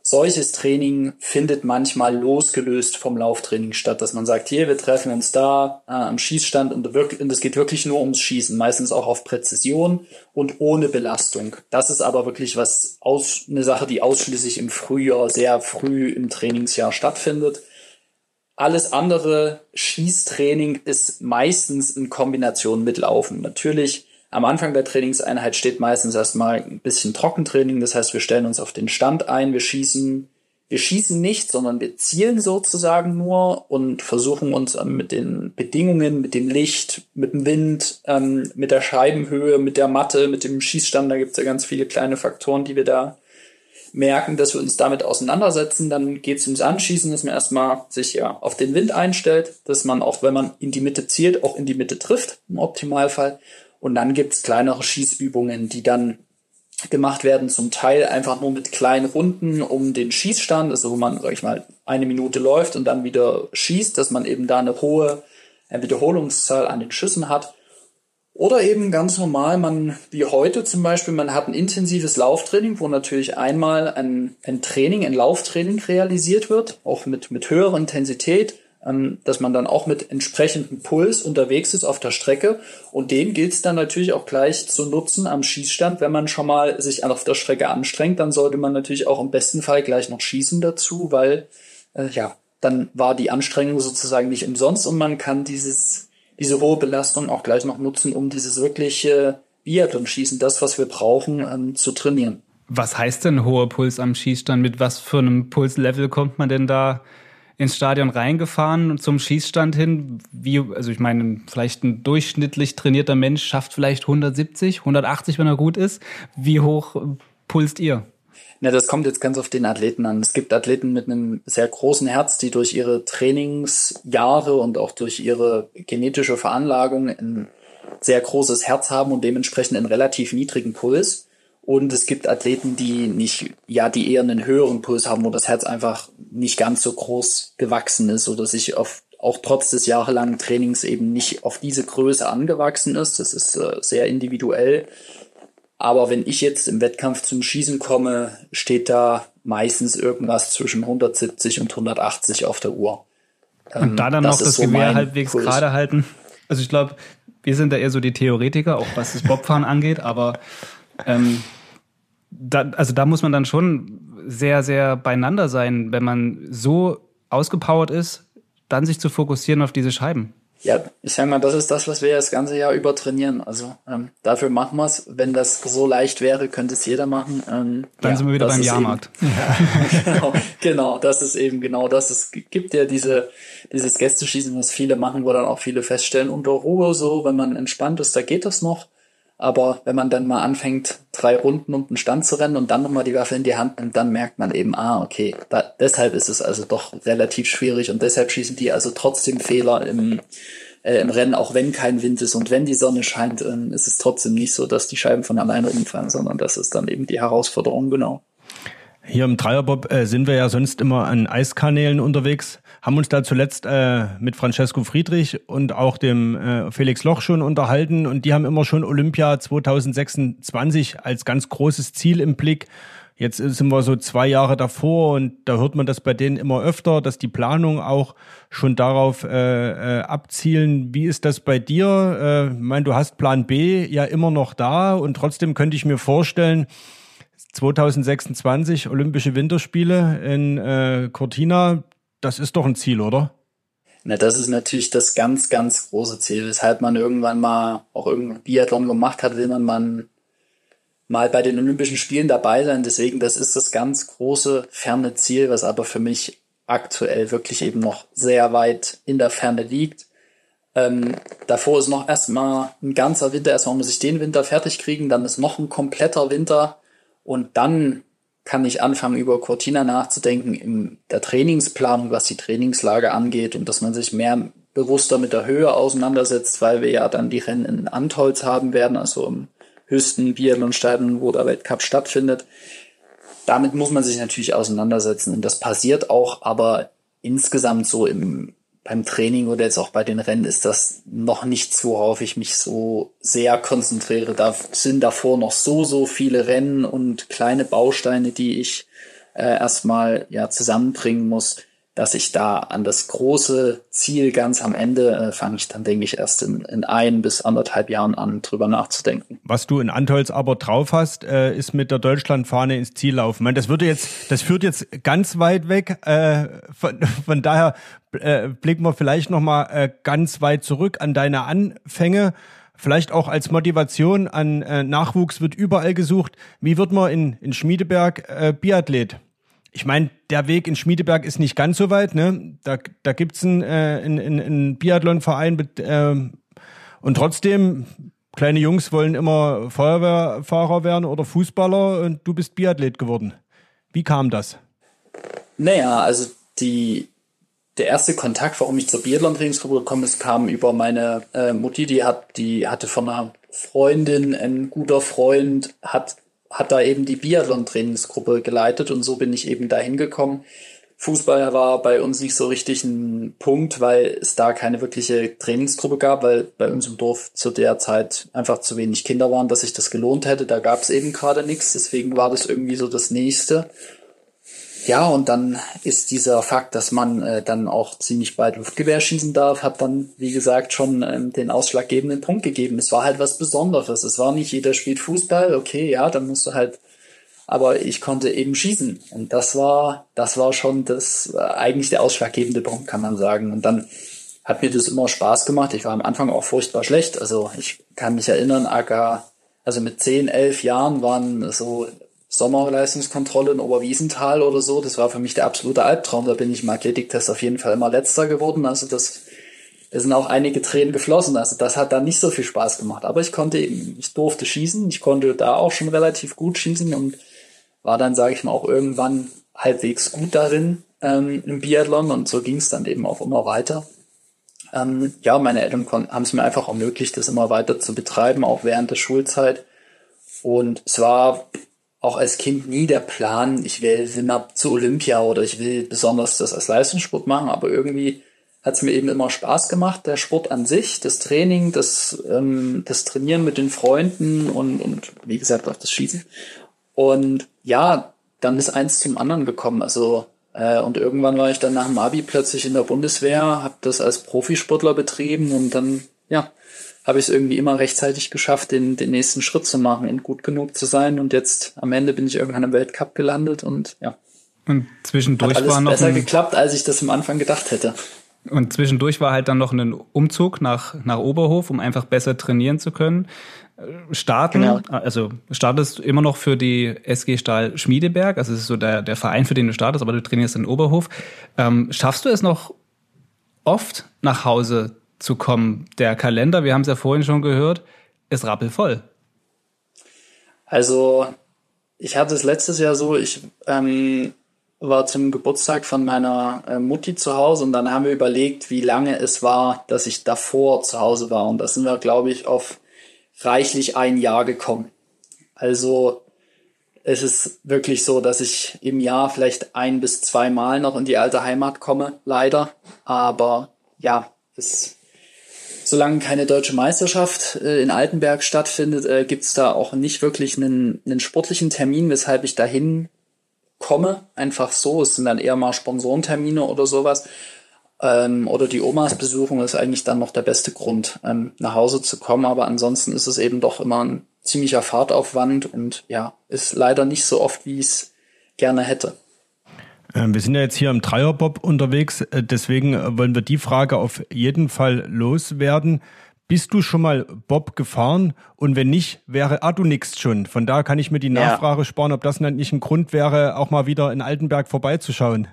C: Solches Training findet manchmal losgelöst vom Lauftraining statt, dass man sagt, hier, wir treffen uns da äh, am Schießstand und es geht wirklich nur ums Schießen, meistens auch auf Präzision und ohne Belastung. Das ist aber wirklich was aus, eine Sache, die ausschließlich im Frühjahr, sehr früh im Trainingsjahr stattfindet. Alles andere Schießtraining ist meistens in Kombination mit Laufen. Natürlich am Anfang der Trainingseinheit steht meistens erstmal ein bisschen Trockentraining. Das heißt, wir stellen uns auf den Stand ein, wir schießen, wir schießen nicht, sondern wir zielen sozusagen nur und versuchen uns mit den Bedingungen, mit dem Licht, mit dem Wind, ähm, mit der Scheibenhöhe, mit der Matte, mit dem Schießstand, da gibt es ja ganz viele kleine Faktoren, die wir da merken, dass wir uns damit auseinandersetzen, dann geht es ums Anschießen, dass man erstmal sich ja auf den Wind einstellt, dass man auch, wenn man in die Mitte zielt, auch in die Mitte trifft, im Optimalfall. Und dann gibt es kleinere Schießübungen, die dann gemacht werden, zum Teil einfach nur mit kleinen Runden um den Schießstand, also wo man, sag ich mal, eine Minute läuft und dann wieder schießt, dass man eben da eine hohe Wiederholungszahl an den Schüssen hat. Oder eben ganz normal, man, wie heute zum Beispiel, man hat ein intensives Lauftraining, wo natürlich einmal ein, ein Training, ein Lauftraining realisiert wird, auch mit, mit höherer Intensität, ähm, dass man dann auch mit entsprechendem Puls unterwegs ist auf der Strecke. Und den gilt es dann natürlich auch gleich zu nutzen am Schießstand. Wenn man schon mal sich auf der Strecke anstrengt, dann sollte man natürlich auch im besten Fall gleich noch schießen dazu, weil, äh, ja, dann war die Anstrengung sozusagen nicht umsonst und man kann dieses diese hohe Belastung auch gleich noch nutzen, um dieses wirkliche Biathlon-Schießen, das, was wir brauchen, ähm, zu trainieren.
A: Was heißt denn hoher Puls am Schießstand? Mit was für einem Pulslevel kommt man denn da ins Stadion reingefahren und zum Schießstand hin? Wie, also ich meine, vielleicht ein durchschnittlich trainierter Mensch schafft vielleicht 170, 180, wenn er gut ist. Wie hoch pulst ihr?
C: Na, das kommt jetzt ganz auf den Athleten an. Es gibt Athleten mit einem sehr großen Herz, die durch ihre Trainingsjahre und auch durch ihre genetische Veranlagung ein sehr großes Herz haben und dementsprechend einen relativ niedrigen Puls. Und es gibt Athleten, die nicht, ja, die eher einen höheren Puls haben, wo das Herz einfach nicht ganz so groß gewachsen ist oder sich auf, auch trotz des jahrelangen Trainings eben nicht auf diese Größe angewachsen ist. Das ist äh, sehr individuell. Aber wenn ich jetzt im Wettkampf zum Schießen komme, steht da meistens irgendwas zwischen 170 und 180 auf der Uhr.
A: Und da dann ähm, das noch das so Gewehr halbwegs Kurs. gerade halten. Also ich glaube, wir sind da eher so die Theoretiker, auch was das Bobfahren angeht, aber ähm, da, also da muss man dann schon sehr, sehr beieinander sein, wenn man so ausgepowert ist, dann sich zu fokussieren auf diese Scheiben.
C: Ja, ich sag mal, das ist das, was wir das ganze Jahr über trainieren. Also ähm, dafür machen wir es. Wenn das so leicht wäre, könnte es jeder machen. Ähm,
A: Dann ja, sind wir wieder beim Jahrmarkt.
C: Eben, genau, genau, das ist eben genau das. Es gibt ja diese, dieses Gästeschießen, was viele machen, wo dann auch viele feststellen, unter Ruhe so, wenn man entspannt ist, da geht das noch. Aber wenn man dann mal anfängt, drei Runden um den Stand zu rennen und dann nochmal die Waffe in die Hand nimmt, dann merkt man eben, ah, okay, da, deshalb ist es also doch relativ schwierig und deshalb schießen die also trotzdem Fehler im, äh, im Rennen, auch wenn kein Wind ist und wenn die Sonne scheint, äh, ist es trotzdem nicht so, dass die Scheiben von alleine umfallen, sondern das ist dann eben die Herausforderung, genau.
B: Hier im Dreierbob äh, sind wir ja sonst immer an Eiskanälen unterwegs, haben uns da zuletzt äh, mit Francesco Friedrich und auch dem äh, Felix Loch schon unterhalten und die haben immer schon Olympia 2026 als ganz großes Ziel im Blick. Jetzt sind wir so zwei Jahre davor und da hört man das bei denen immer öfter, dass die Planungen auch schon darauf äh, äh, abzielen. Wie ist das bei dir? Äh, ich meine, du hast Plan B ja immer noch da und trotzdem könnte ich mir vorstellen, 2026 Olympische Winterspiele in äh, Cortina, das ist doch ein Ziel, oder?
C: Na, das ist natürlich das ganz, ganz große Ziel, weshalb man irgendwann mal auch irgendein Biathlon gemacht hat, will man mal, mal bei den Olympischen Spielen dabei sein. Deswegen, das ist das ganz große, ferne Ziel, was aber für mich aktuell wirklich eben noch sehr weit in der Ferne liegt. Ähm, davor ist noch erstmal ein ganzer Winter, erstmal muss ich den Winter fertig kriegen, dann ist noch ein kompletter Winter und dann kann ich anfangen, über Cortina nachzudenken in der Trainingsplanung, was die Trainingslage angeht und dass man sich mehr bewusster mit der Höhe auseinandersetzt, weil wir ja dann die Rennen in Antholz haben werden, also im höchsten Biathlon-Stadion, wo der Weltcup stattfindet. Damit muss man sich natürlich auseinandersetzen und das passiert auch, aber insgesamt so im beim Training oder jetzt auch bei den Rennen ist das noch nichts, worauf ich mich so sehr konzentriere. Da sind davor noch so, so viele Rennen und kleine Bausteine, die ich äh, erstmal ja zusammenbringen muss dass ich da an das große Ziel ganz am Ende äh, fange ich dann, denke ich, erst in, in ein bis anderthalb Jahren an, drüber nachzudenken.
B: Was du in Antolz aber drauf hast, äh, ist mit der Deutschlandfahne ins Ziel laufen. Meine, das würde jetzt, das führt jetzt ganz weit weg. Äh, von, von daher äh, blicken wir vielleicht noch mal äh, ganz weit zurück an deine Anfänge. Vielleicht auch als Motivation an äh, Nachwuchs wird überall gesucht. Wie wird man in, in Schmiedeberg äh, Biathlet? Ich meine, der Weg in Schmiedeberg ist nicht ganz so weit. Ne? Da, da gibt es einen, äh, einen, einen Biathlon-Verein äh, und trotzdem, kleine Jungs wollen immer Feuerwehrfahrer werden oder Fußballer und du bist Biathlet geworden. Wie kam das?
C: Naja, also die, der erste Kontakt, warum ich zur Biathlon-Trainingsgruppe gekommen ist, kam über meine äh, Mutti, die hat, die hatte von einer Freundin, ein guter Freund, hat hat da eben die Biathlon-Trainingsgruppe geleitet und so bin ich eben dahin gekommen. Fußball war bei uns nicht so richtig ein Punkt, weil es da keine wirkliche Trainingsgruppe gab, weil bei uns im Dorf zu der Zeit einfach zu wenig Kinder waren, dass sich das gelohnt hätte. Da gab es eben gerade nichts, deswegen war das irgendwie so das Nächste. Ja, und dann ist dieser Fakt, dass man äh, dann auch ziemlich bald Luftgewehr schießen darf, hat dann, wie gesagt, schon ähm, den ausschlaggebenden Punkt gegeben. Es war halt was Besonderes. Es war nicht jeder spielt Fußball, okay, ja, dann musst du halt, aber ich konnte eben schießen. Und das war, das war schon das, äh, eigentlich der ausschlaggebende Punkt, kann man sagen. Und dann hat mir das immer Spaß gemacht. Ich war am Anfang auch furchtbar schlecht. Also ich kann mich erinnern, AK, also mit 10, 11 Jahren waren so Sommerleistungskontrolle in Oberwiesenthal oder so. Das war für mich der absolute Albtraum. Da bin ich im Athletiktest auf jeden Fall immer letzter geworden. Also das, da sind auch einige Tränen geflossen. Also das hat dann nicht so viel Spaß gemacht. Aber ich konnte eben, ich durfte schießen. Ich konnte da auch schon relativ gut schießen und war dann, sage ich mal, auch irgendwann halbwegs gut darin ähm, im Biathlon. Und so ging es dann eben auch immer weiter. Ähm, ja, meine Eltern haben es mir einfach ermöglicht, das immer weiter zu betreiben, auch während der Schulzeit. Und es war auch als Kind nie der Plan, ich will, mal zu Olympia oder ich will besonders das als Leistungssport machen, aber irgendwie hat es mir eben immer Spaß gemacht, der Sport an sich, das Training, das, ähm, das Trainieren mit den Freunden und, und wie gesagt auch das Schießen. Und ja, dann ist eins zum anderen gekommen. Also äh, und irgendwann war ich dann nach dem Abi plötzlich in der Bundeswehr, habe das als Profisportler betrieben und dann ja habe ich es irgendwie immer rechtzeitig geschafft, den, den nächsten Schritt zu machen, in gut genug zu sein. Und jetzt am Ende bin ich irgendwann im Weltcup gelandet und ja.
A: Und zwischendurch
C: Hat alles
A: war noch
C: besser geklappt, als ich das am Anfang gedacht hätte.
A: Und zwischendurch war halt dann noch ein Umzug nach, nach Oberhof, um einfach besser trainieren zu können. Starten, genau. also startest immer noch für die SG Stahl Schmiedeberg, also es ist so der, der Verein, für den du startest, aber du trainierst in Oberhof. Ähm, schaffst du es noch oft nach Hause zu kommen. Der Kalender, wir haben es ja vorhin schon gehört, ist rappelvoll.
C: Also, ich hatte es letztes Jahr so, ich ähm, war zum Geburtstag von meiner äh, Mutti zu Hause und dann haben wir überlegt, wie lange es war, dass ich davor zu Hause war. Und da sind wir, glaube ich, auf reichlich ein Jahr gekommen. Also es ist wirklich so, dass ich im Jahr vielleicht ein bis zwei Mal noch in die alte Heimat komme, leider. Aber ja, es solange keine deutsche Meisterschaft äh, in Altenberg stattfindet, äh, gibt es da auch nicht wirklich einen, einen sportlichen Termin, weshalb ich dahin komme. Einfach so. Es sind dann eher mal Sponsorentermine oder sowas. Ähm, oder die Omas Besuchung ist eigentlich dann noch der beste Grund, ähm, nach Hause zu kommen. Aber ansonsten ist es eben doch immer ein ziemlicher Fahrtaufwand und ja, ist leider nicht so oft, wie ich es gerne hätte.
B: Ähm, wir sind ja jetzt hier im Dreierbob unterwegs, äh, deswegen äh, wollen wir die Frage auf jeden Fall loswerden. Bist du schon mal Bob gefahren? Und wenn nicht, wäre ah, du nix schon. Von da kann ich mir die Nachfrage ja. sparen, ob das nicht ein Grund wäre, auch mal wieder in Altenberg vorbeizuschauen.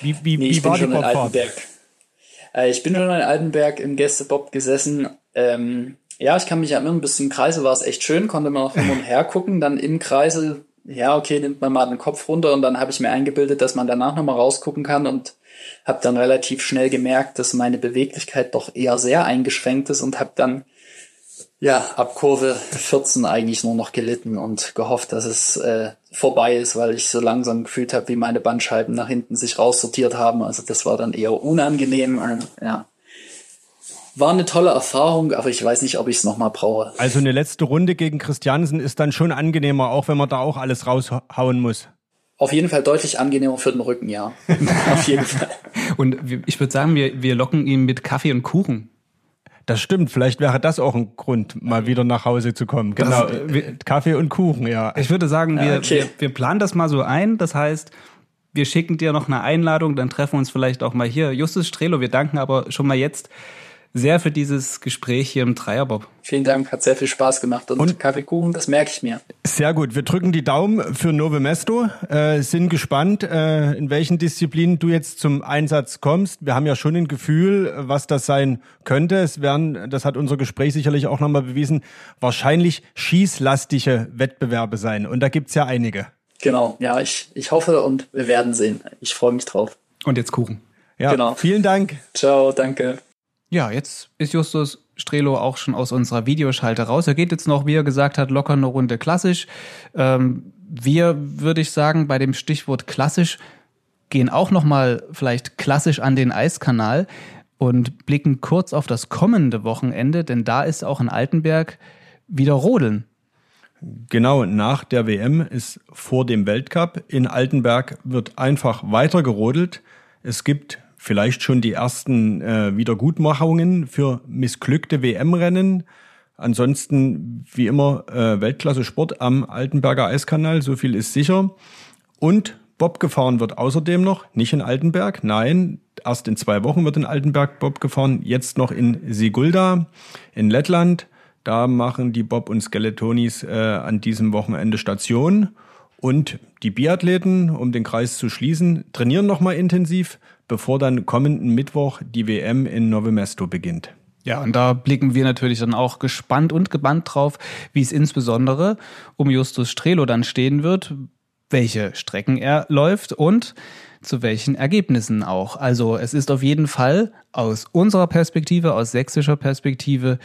C: Wie, wie, nee, wie war die Bobfahrt? Äh, ich bin schon in Altenberg im Gästebob gesessen. Ähm, ja, ich kann mich erinnern, bis zum Kreisel war es echt schön, konnte man auch immer her gucken. Dann im Kreisel, ja, okay, nimmt man mal den Kopf runter und dann habe ich mir eingebildet, dass man danach nochmal rausgucken kann und habe dann relativ schnell gemerkt, dass meine Beweglichkeit doch eher sehr eingeschränkt ist und habe dann ja ab Kurve 14 eigentlich nur noch gelitten und gehofft, dass es äh, vorbei ist, weil ich so langsam gefühlt habe, wie meine Bandscheiben nach hinten sich raussortiert haben. Also das war dann eher unangenehm. Ja, war eine tolle Erfahrung, aber ich weiß nicht, ob ich es nochmal brauche.
B: Also eine letzte Runde gegen Christiansen ist dann schon angenehmer, auch wenn man da auch alles raushauen muss.
C: Auf jeden Fall deutlich angenehmer für den Rücken, ja. Auf jeden Fall.
A: Und ich würde sagen, wir, wir locken ihn mit Kaffee und Kuchen.
B: Das stimmt, vielleicht wäre das auch ein Grund, mal wieder nach Hause zu kommen. Genau, Kaffee und Kuchen, ja.
A: Ich würde sagen, wir, okay. wir, wir planen das mal so ein. Das heißt, wir schicken dir noch eine Einladung, dann treffen wir uns vielleicht auch mal hier. Justus Strelo, wir danken aber schon mal jetzt sehr für dieses Gespräch hier im Dreierbob.
C: Vielen Dank, hat sehr viel Spaß gemacht und, und Kaffeekuchen, das merke ich mir.
B: Sehr gut, wir drücken die Daumen für Nove Mesto, äh, sind gespannt, äh, in welchen Disziplinen du jetzt zum Einsatz kommst. Wir haben ja schon ein Gefühl, was das sein könnte. Es werden, das hat unser Gespräch sicherlich auch nochmal bewiesen, wahrscheinlich schießlastige Wettbewerbe sein und da gibt's ja einige.
C: Genau, ja, ich, ich hoffe und wir werden sehen. Ich freue mich drauf.
A: Und jetzt Kuchen.
B: Ja, genau. vielen Dank.
C: Ciao, danke.
A: Ja, jetzt ist Justus Strelo auch schon aus unserer Videoschalte raus. Er geht jetzt noch, wie er gesagt hat, locker eine Runde klassisch. Ähm, wir, würde ich sagen, bei dem Stichwort klassisch gehen auch noch mal vielleicht klassisch an den Eiskanal und blicken kurz auf das kommende Wochenende, denn da ist auch in Altenberg wieder Rodeln.
B: Genau, nach der WM ist vor dem Weltcup. In Altenberg wird einfach weiter gerodelt. Es gibt vielleicht schon die ersten äh, Wiedergutmachungen für missglückte WM-Rennen. Ansonsten, wie immer, äh, Weltklasse Sport am Altenberger Eiskanal, so viel ist sicher. Und Bob gefahren wird außerdem noch, nicht in Altenberg, nein, erst in zwei Wochen wird in Altenberg Bob gefahren, jetzt noch in Sigulda in Lettland. Da machen die Bob und Skeletonis äh, an diesem Wochenende Station. Und die Biathleten, um den Kreis zu schließen, trainieren nochmal intensiv bevor dann kommenden Mittwoch die WM in Novemesto beginnt.
A: Ja, und da blicken wir natürlich dann auch gespannt und gebannt drauf, wie es insbesondere um Justus Strelo dann stehen wird, welche Strecken er läuft und zu welchen Ergebnissen auch. Also es ist auf jeden Fall aus unserer Perspektive, aus sächsischer Perspektive,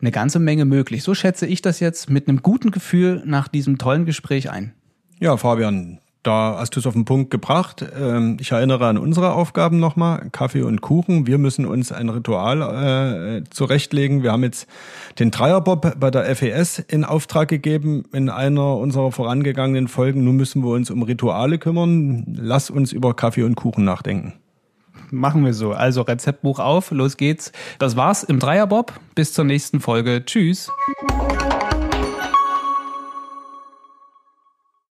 A: eine ganze Menge möglich. So schätze ich das jetzt mit einem guten Gefühl nach diesem tollen Gespräch ein.
B: Ja, Fabian, da hast du es auf den Punkt gebracht. Ähm, ich erinnere an unsere Aufgaben nochmal. Kaffee und Kuchen. Wir müssen uns ein Ritual äh, zurechtlegen. Wir haben jetzt den Dreierbob bei der FES in Auftrag gegeben in einer unserer vorangegangenen Folgen. Nun müssen wir uns um Rituale kümmern. Lass uns über Kaffee und Kuchen nachdenken.
A: Machen wir so. Also Rezeptbuch auf, los geht's. Das war's im Dreierbob. Bis zur nächsten Folge. Tschüss.